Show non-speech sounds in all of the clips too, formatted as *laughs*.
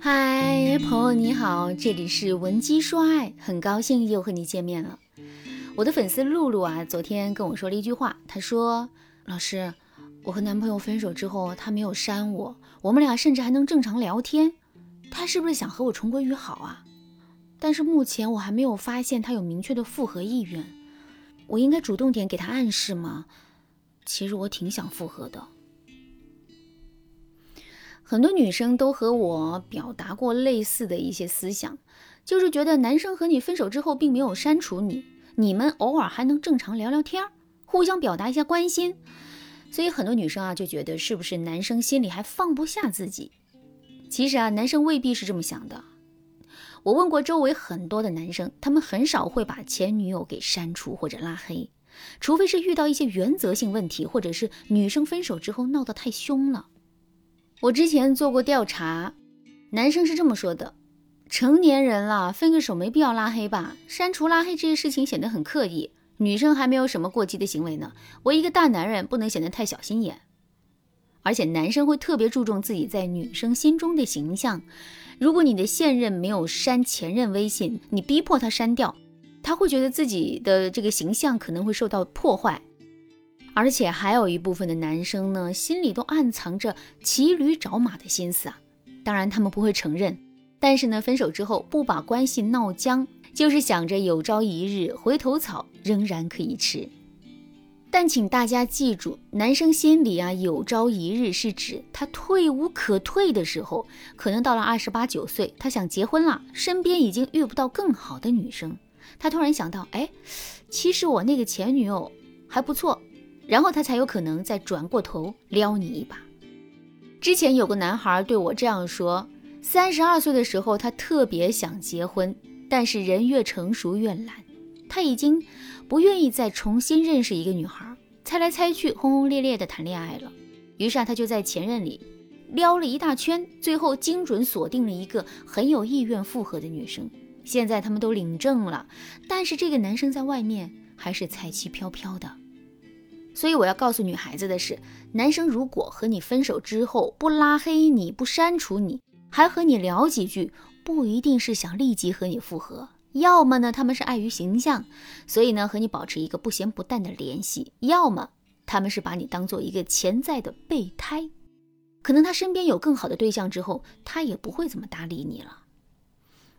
嗨，朋友你好，这里是文姬说爱，很高兴又和你见面了。我的粉丝露露啊，昨天跟我说了一句话，她说：“老师，我和男朋友分手之后，他没有删我，我们俩甚至还能正常聊天，他是不是想和我重归于好啊？但是目前我还没有发现他有明确的复合意愿，我应该主动点给他暗示吗？其实我挺想复合的。”很多女生都和我表达过类似的一些思想，就是觉得男生和你分手之后并没有删除你，你们偶尔还能正常聊聊天儿，互相表达一下关心，所以很多女生啊就觉得是不是男生心里还放不下自己？其实啊，男生未必是这么想的。我问过周围很多的男生，他们很少会把前女友给删除或者拉黑，除非是遇到一些原则性问题，或者是女生分手之后闹得太凶了。我之前做过调查，男生是这么说的：成年人了，分个手没必要拉黑吧？删除拉黑这些事情显得很刻意。女生还没有什么过激的行为呢，我一个大男人不能显得太小心眼。而且男生会特别注重自己在女生心中的形象。如果你的现任没有删前任微信，你逼迫他删掉，他会觉得自己的这个形象可能会受到破坏。而且还有一部分的男生呢，心里都暗藏着骑驴找马的心思啊。当然他们不会承认，但是呢，分手之后不把关系闹僵，就是想着有朝一日回头草仍然可以吃。但请大家记住，男生心里啊，有朝一日是指他退无可退的时候，可能到了二十八九岁，他想结婚了，身边已经遇不到更好的女生，他突然想到，哎，其实我那个前女友还不错。然后他才有可能再转过头撩你一把。之前有个男孩对我这样说：三十二岁的时候，他特别想结婚，但是人越成熟越懒，他已经不愿意再重新认识一个女孩，猜来猜去，轰轰烈烈的谈恋爱了。于是啊，他就在前任里撩了一大圈，最后精准锁定了一个很有意愿复合的女生。现在他们都领证了，但是这个男生在外面还是彩旗飘飘的。所以我要告诉女孩子的是，男生如果和你分手之后不拉黑你不删除你，还和你聊几句，不一定是想立即和你复合，要么呢他们是碍于形象，所以呢和你保持一个不咸不淡的联系，要么他们是把你当做一个潜在的备胎，可能他身边有更好的对象之后，他也不会怎么搭理你了。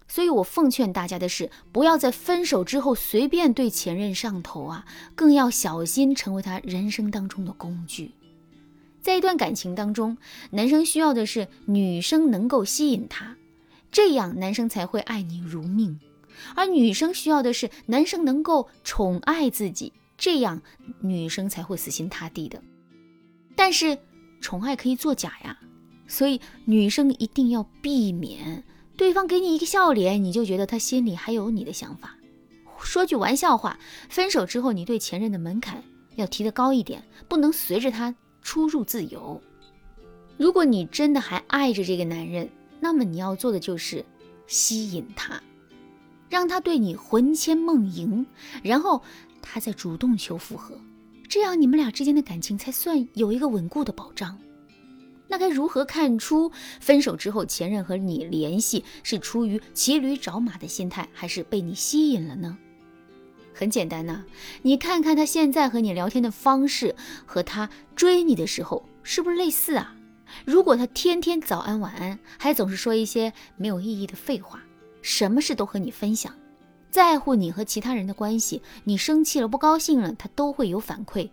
所以我奉劝大家的是，不要在分手之后随便对前任上头啊，更要小心成为他人生当中的工具。在一段感情当中，男生需要的是女生能够吸引他，这样男生才会爱你如命；而女生需要的是男生能够宠爱自己，这样女生才会死心塌地的。但是宠爱可以作假呀，所以女生一定要避免。对方给你一个笑脸，你就觉得他心里还有你的想法。说句玩笑话，分手之后，你对前任的门槛要提得高一点，不能随着他出入自由。如果你真的还爱着这个男人，那么你要做的就是吸引他，让他对你魂牵梦萦，然后他再主动求复合，这样你们俩之间的感情才算有一个稳固的保障。那该如何看出分手之后前任和你联系是出于骑驴找马的心态，还是被你吸引了呢？很简单呐，你看看他现在和你聊天的方式，和他追你的时候是不是类似啊？如果他天天早安晚安，还总是说一些没有意义的废话，什么事都和你分享，在乎你和其他人的关系，你生气了不高兴了，他都会有反馈，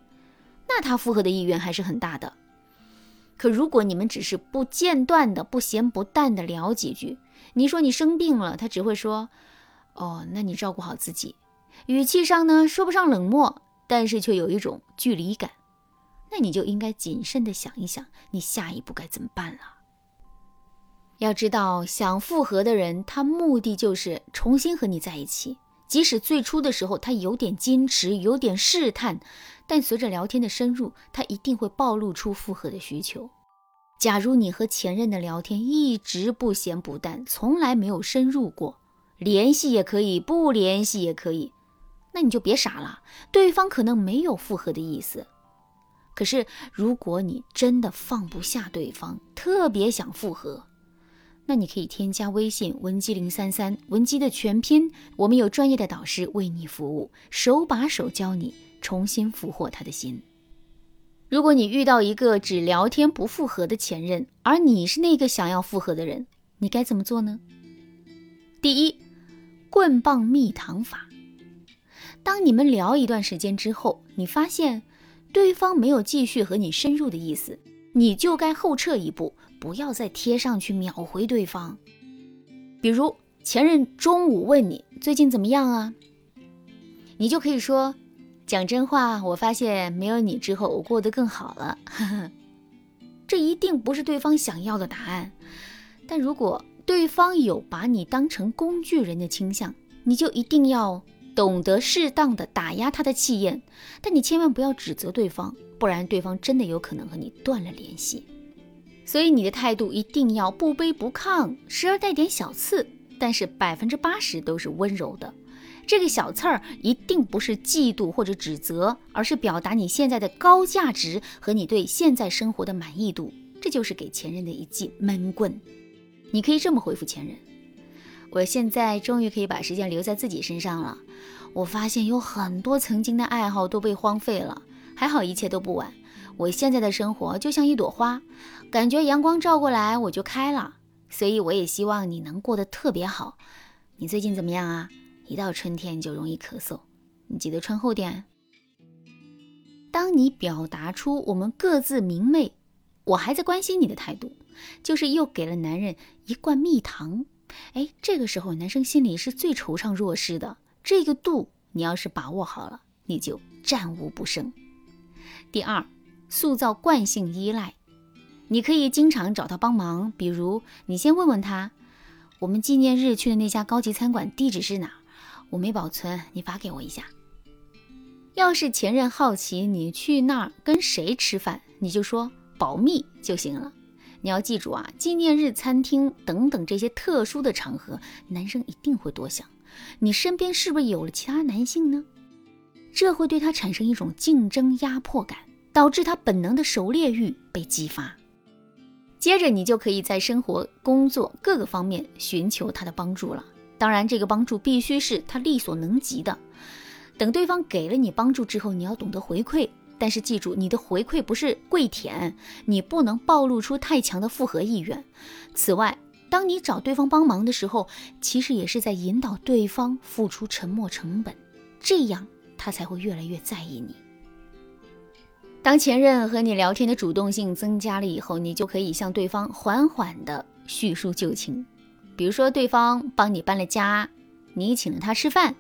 那他复合的意愿还是很大的。可如果你们只是不间断的、不咸不淡的聊几句，你说你生病了，他只会说：“哦，那你照顾好自己。”语气上呢说不上冷漠，但是却有一种距离感。那你就应该谨慎的想一想，你下一步该怎么办了。要知道，想复合的人，他目的就是重新和你在一起。即使最初的时候他有点矜持，有点试探，但随着聊天的深入，他一定会暴露出复合的需求。假如你和前任的聊天一直不咸不淡，从来没有深入过，联系也可以，不联系也可以，那你就别傻了，对方可能没有复合的意思。可是如果你真的放不下对方，特别想复合，那你可以添加微信文姬零三三，文姬的全拼，我们有专业的导师为你服务，手把手教你重新俘获他的心。如果你遇到一个只聊天不复合的前任，而你是那个想要复合的人，你该怎么做呢？第一，棍棒蜜糖法。当你们聊一段时间之后，你发现对方没有继续和你深入的意思，你就该后撤一步。不要再贴上去秒回对方，比如前任中午问你最近怎么样啊，你就可以说讲真话，我发现没有你之后我过得更好了。呵 *laughs* 呵这一定不是对方想要的答案，但如果对方有把你当成工具人的倾向，你就一定要懂得适当的打压他的气焰，但你千万不要指责对方，不然对方真的有可能和你断了联系。所以你的态度一定要不卑不亢，时而带点小刺，但是百分之八十都是温柔的。这个小刺儿一定不是嫉妒或者指责，而是表达你现在的高价值和你对现在生活的满意度。这就是给前任的一记闷棍。你可以这么回复前任：我现在终于可以把时间留在自己身上了。我发现有很多曾经的爱好都被荒废了，还好一切都不晚。我现在的生活就像一朵花，感觉阳光照过来我就开了，所以我也希望你能过得特别好。你最近怎么样啊？一到春天就容易咳嗽，你记得穿厚点。当你表达出我们各自明媚，我还在关心你的态度，就是又给了男人一罐蜜糖。哎，这个时候男生心里是最惆怅若失的，这个度你要是把握好了，你就战无不胜。第二。塑造惯性依赖，你可以经常找他帮忙。比如，你先问问他，我们纪念日去的那家高级餐馆地址是哪儿？我没保存，你发给我一下。要是前任好奇你去那儿跟谁吃饭，你就说保密就行了。你要记住啊，纪念日餐厅等等这些特殊的场合，男生一定会多想，你身边是不是有了其他男性呢？这会对他产生一种竞争压迫感。导致他本能的狩猎欲被激发，接着你就可以在生活、工作各个方面寻求他的帮助了。当然，这个帮助必须是他力所能及的。等对方给了你帮助之后，你要懂得回馈，但是记住，你的回馈不是跪舔，你不能暴露出太强的复合意愿。此外，当你找对方帮忙的时候，其实也是在引导对方付出沉默成本，这样他才会越来越在意你。当前任和你聊天的主动性增加了以后，你就可以向对方缓缓地叙述旧情。比如说，对方帮你搬了家，你请了他吃饭，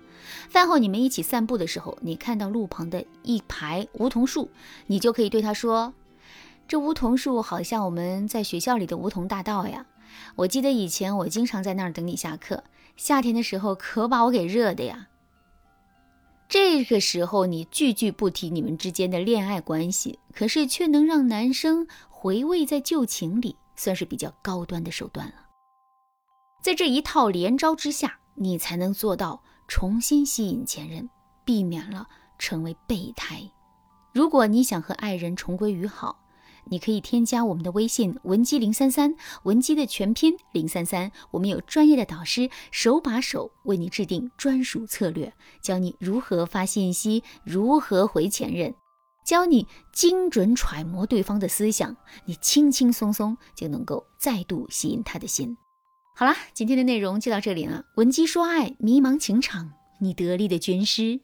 饭后你们一起散步的时候，你看到路旁的一排梧桐树，你就可以对他说：“这梧桐树好像我们在学校里的梧桐大道呀，我记得以前我经常在那儿等你下课，夏天的时候可把我给热的呀。”这个时候，你句句不提你们之间的恋爱关系，可是却能让男生回味在旧情里，算是比较高端的手段了。在这一套连招之下，你才能做到重新吸引前任，避免了成为备胎。如果你想和爱人重归于好，你可以添加我们的微信文姬零三三，文姬的全拼零三三，我们有专业的导师手把手为你制定专属策略，教你如何发信息，如何回前任，教你精准揣摩对方的思想，你轻轻松松就能够再度吸引他的心。好啦，今天的内容就到这里了。文姬说爱，迷茫情场，你得力的军师。